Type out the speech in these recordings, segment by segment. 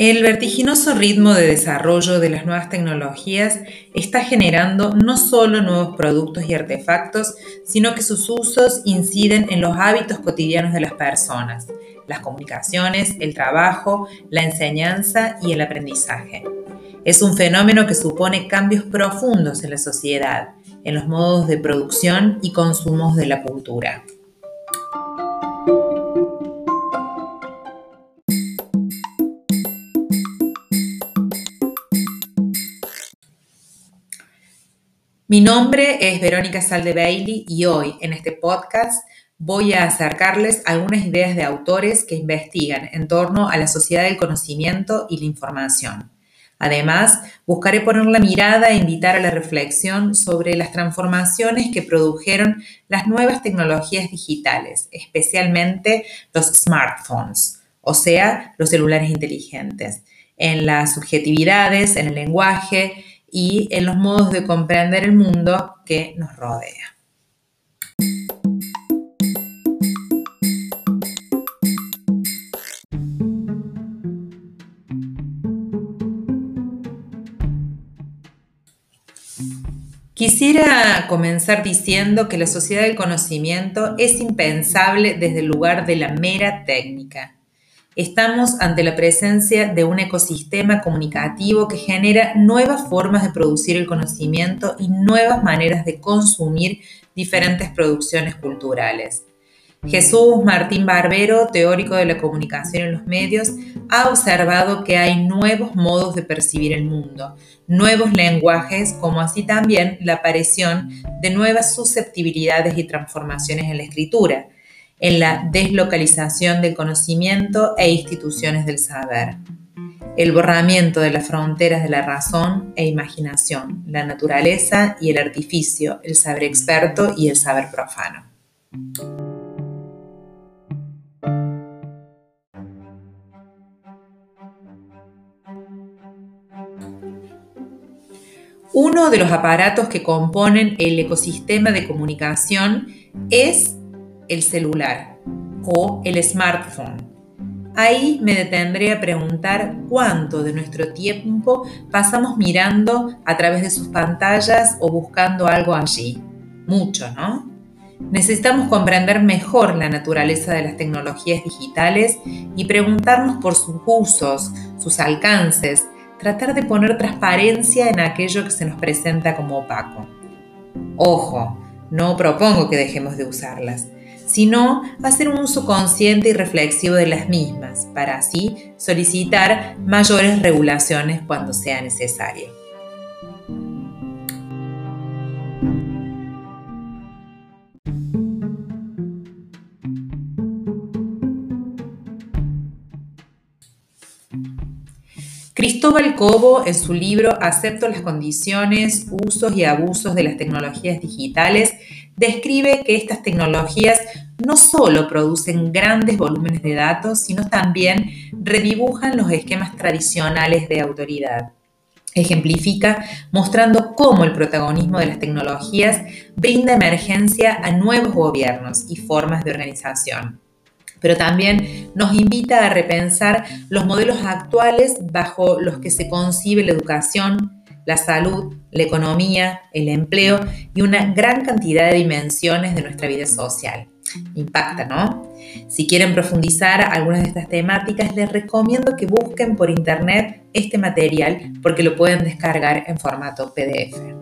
El vertiginoso ritmo de desarrollo de las nuevas tecnologías está generando no solo nuevos productos y artefactos, sino que sus usos inciden en los hábitos cotidianos de las personas, las comunicaciones, el trabajo, la enseñanza y el aprendizaje. Es un fenómeno que supone cambios profundos en la sociedad, en los modos de producción y consumos de la cultura. Mi nombre es Verónica Salde Bailey y hoy en este podcast voy a acercarles algunas ideas de autores que investigan en torno a la sociedad del conocimiento y la información. Además, buscaré poner la mirada e invitar a la reflexión sobre las transformaciones que produjeron las nuevas tecnologías digitales, especialmente los smartphones, o sea, los celulares inteligentes, en las subjetividades, en el lenguaje, y en los modos de comprender el mundo que nos rodea. Quisiera comenzar diciendo que la sociedad del conocimiento es impensable desde el lugar de la mera técnica. Estamos ante la presencia de un ecosistema comunicativo que genera nuevas formas de producir el conocimiento y nuevas maneras de consumir diferentes producciones culturales. Jesús Martín Barbero, teórico de la comunicación en los medios, ha observado que hay nuevos modos de percibir el mundo, nuevos lenguajes, como así también la aparición de nuevas susceptibilidades y transformaciones en la escritura en la deslocalización del conocimiento e instituciones del saber, el borramiento de las fronteras de la razón e imaginación, la naturaleza y el artificio, el saber experto y el saber profano. Uno de los aparatos que componen el ecosistema de comunicación es el celular o el smartphone. Ahí me detendré a preguntar cuánto de nuestro tiempo pasamos mirando a través de sus pantallas o buscando algo allí. Mucho, ¿no? Necesitamos comprender mejor la naturaleza de las tecnologías digitales y preguntarnos por sus usos, sus alcances, tratar de poner transparencia en aquello que se nos presenta como opaco. Ojo, no propongo que dejemos de usarlas sino hacer un uso consciente y reflexivo de las mismas, para así solicitar mayores regulaciones cuando sea necesario. Cristóbal Cobo, en su libro Acepto las condiciones, usos y abusos de las tecnologías digitales, describe que estas tecnologías no solo producen grandes volúmenes de datos, sino también redibujan los esquemas tradicionales de autoridad. Ejemplifica mostrando cómo el protagonismo de las tecnologías brinda emergencia a nuevos gobiernos y formas de organización. Pero también nos invita a repensar los modelos actuales bajo los que se concibe la educación, la salud, la economía, el empleo y una gran cantidad de dimensiones de nuestra vida social. Impacta, ¿no? Si quieren profundizar algunas de estas temáticas, les recomiendo que busquen por internet este material porque lo pueden descargar en formato PDF.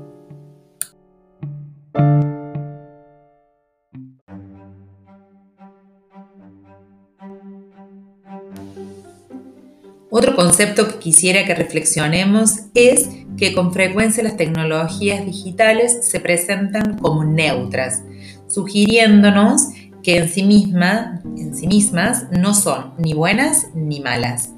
Otro concepto que quisiera que reflexionemos es que con frecuencia las tecnologías digitales se presentan como neutras, sugiriéndonos que en sí, misma, en sí mismas no son ni buenas ni malas.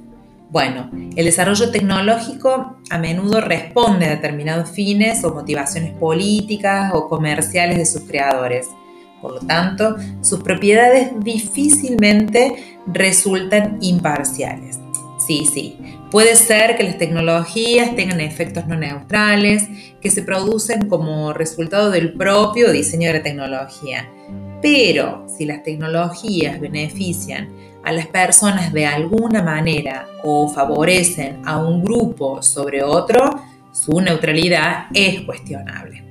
Bueno, el desarrollo tecnológico a menudo responde a determinados fines o motivaciones políticas o comerciales de sus creadores. Por lo tanto, sus propiedades difícilmente resultan imparciales. Sí, sí. Puede ser que las tecnologías tengan efectos no neutrales, que se producen como resultado del propio diseño de la tecnología. Pero si las tecnologías benefician a las personas de alguna manera o favorecen a un grupo sobre otro, su neutralidad es cuestionable.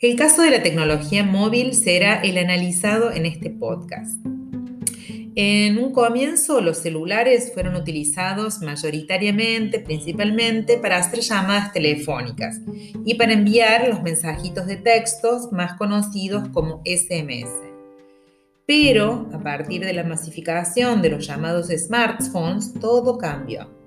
El caso de la tecnología móvil será el analizado en este podcast. En un comienzo, los celulares fueron utilizados mayoritariamente, principalmente, para hacer llamadas telefónicas y para enviar los mensajitos de textos más conocidos como SMS. Pero, a partir de la masificación de los llamados smartphones, todo cambió.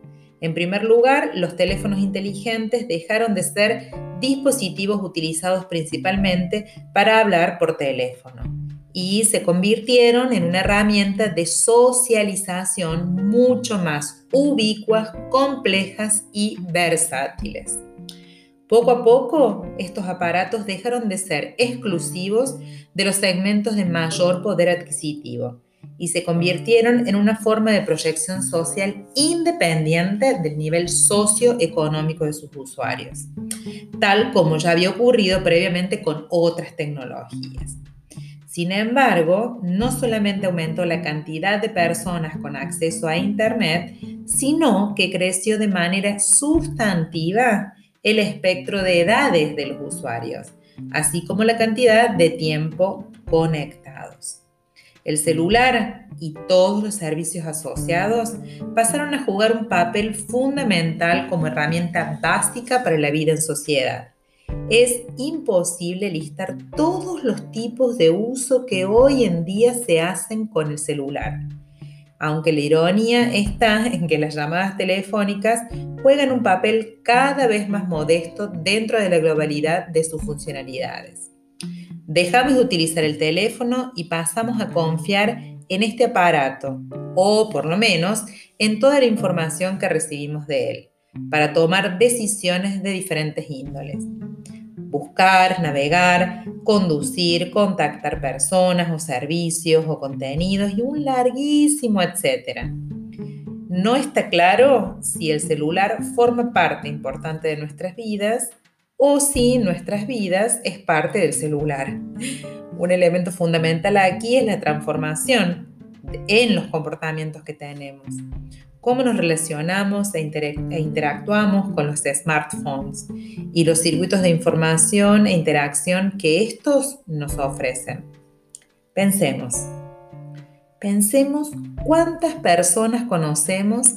En primer lugar, los teléfonos inteligentes dejaron de ser dispositivos utilizados principalmente para hablar por teléfono y se convirtieron en una herramienta de socialización mucho más ubicuas, complejas y versátiles. Poco a poco, estos aparatos dejaron de ser exclusivos de los segmentos de mayor poder adquisitivo y se convirtieron en una forma de proyección social independiente del nivel socioeconómico de sus usuarios, tal como ya había ocurrido previamente con otras tecnologías. Sin embargo, no solamente aumentó la cantidad de personas con acceso a Internet, sino que creció de manera sustantiva el espectro de edades de los usuarios, así como la cantidad de tiempo conectados. El celular y todos los servicios asociados pasaron a jugar un papel fundamental como herramienta básica para la vida en sociedad. Es imposible listar todos los tipos de uso que hoy en día se hacen con el celular. Aunque la ironía está en que las llamadas telefónicas juegan un papel cada vez más modesto dentro de la globalidad de sus funcionalidades. Dejamos de utilizar el teléfono y pasamos a confiar en este aparato, o por lo menos en toda la información que recibimos de él, para tomar decisiones de diferentes índoles. Buscar, navegar, conducir, contactar personas o servicios o contenidos y un larguísimo etcétera. No está claro si el celular forma parte importante de nuestras vidas o si nuestras vidas es parte del celular. Un elemento fundamental aquí es la transformación en los comportamientos que tenemos. Cómo nos relacionamos e, e, interactuamos con los smartphones y los circuitos de información e interacción que estos nos ofrecen. Pensemos. Pensemos cuántas personas conocemos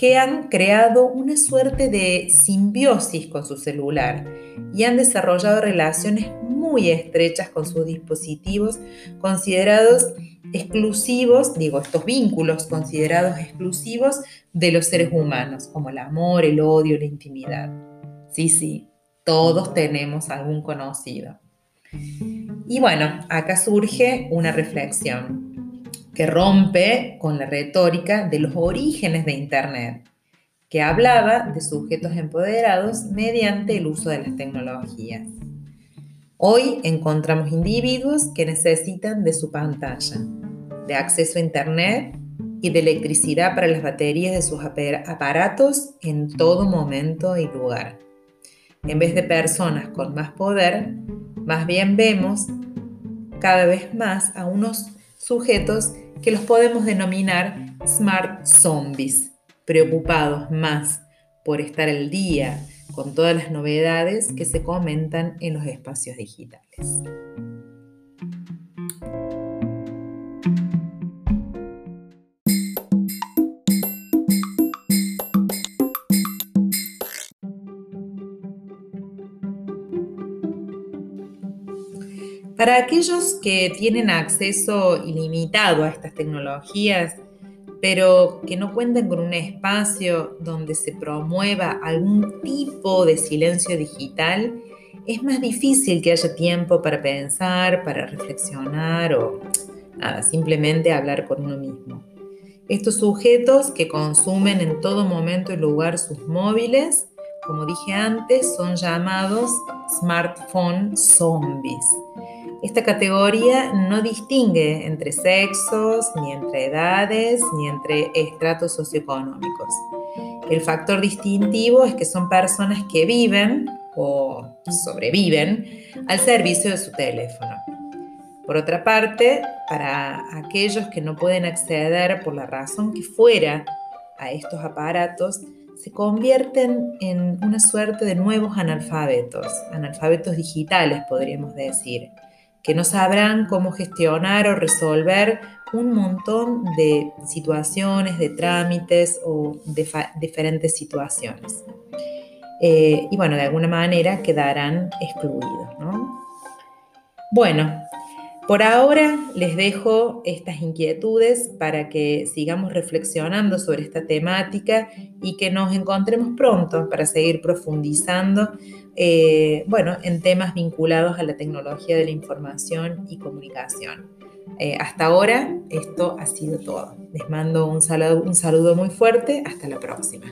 que han creado una suerte de simbiosis con su celular y han desarrollado relaciones muy estrechas con sus dispositivos considerados exclusivos, digo, estos vínculos considerados exclusivos de los seres humanos, como el amor, el odio, la intimidad. Sí, sí, todos tenemos algún conocido. Y bueno, acá surge una reflexión que rompe con la retórica de los orígenes de Internet, que hablaba de sujetos empoderados mediante el uso de las tecnologías. Hoy encontramos individuos que necesitan de su pantalla, de acceso a Internet y de electricidad para las baterías de sus aparatos en todo momento y lugar. En vez de personas con más poder, más bien vemos cada vez más a unos sujetos que los podemos denominar smart zombies, preocupados más por estar al día con todas las novedades que se comentan en los espacios digitales. Para aquellos que tienen acceso ilimitado a estas tecnologías, pero que no cuenten con un espacio donde se promueva algún tipo de silencio digital, es más difícil que haya tiempo para pensar, para reflexionar o simplemente hablar con uno mismo. Estos sujetos que consumen en todo momento y lugar sus móviles, como dije antes, son llamados smartphone zombies Esta categoría no distingue entre sexos, ni entre edades, ni entre estratos socioeconómicos. El factor distintivo es que son personas que viven o sobreviven al servicio de su teléfono. Por otra parte, para aquellos que no pueden acceder por la razón que fuera a estos aparatos, se convierten en una suerte de nuevos analfabetos, analfabetos digitales podríamos decir, que no sabrán cómo gestionar o resolver un montón de situaciones, de trámites o de diferentes situaciones. Eh, y bueno, de alguna manera quedarán excluidos. ¿no? Bueno, por ahora les dejo estas inquietudes para que sigamos reflexionando sobre esta temática y que nos encontremos pronto para seguir profundizando eh, bueno, en temas vinculados a la tecnología de la información y comunicación. Eh, hasta ahora esto ha sido todo. Les mando un saludo muy fuerte. Hasta la próxima.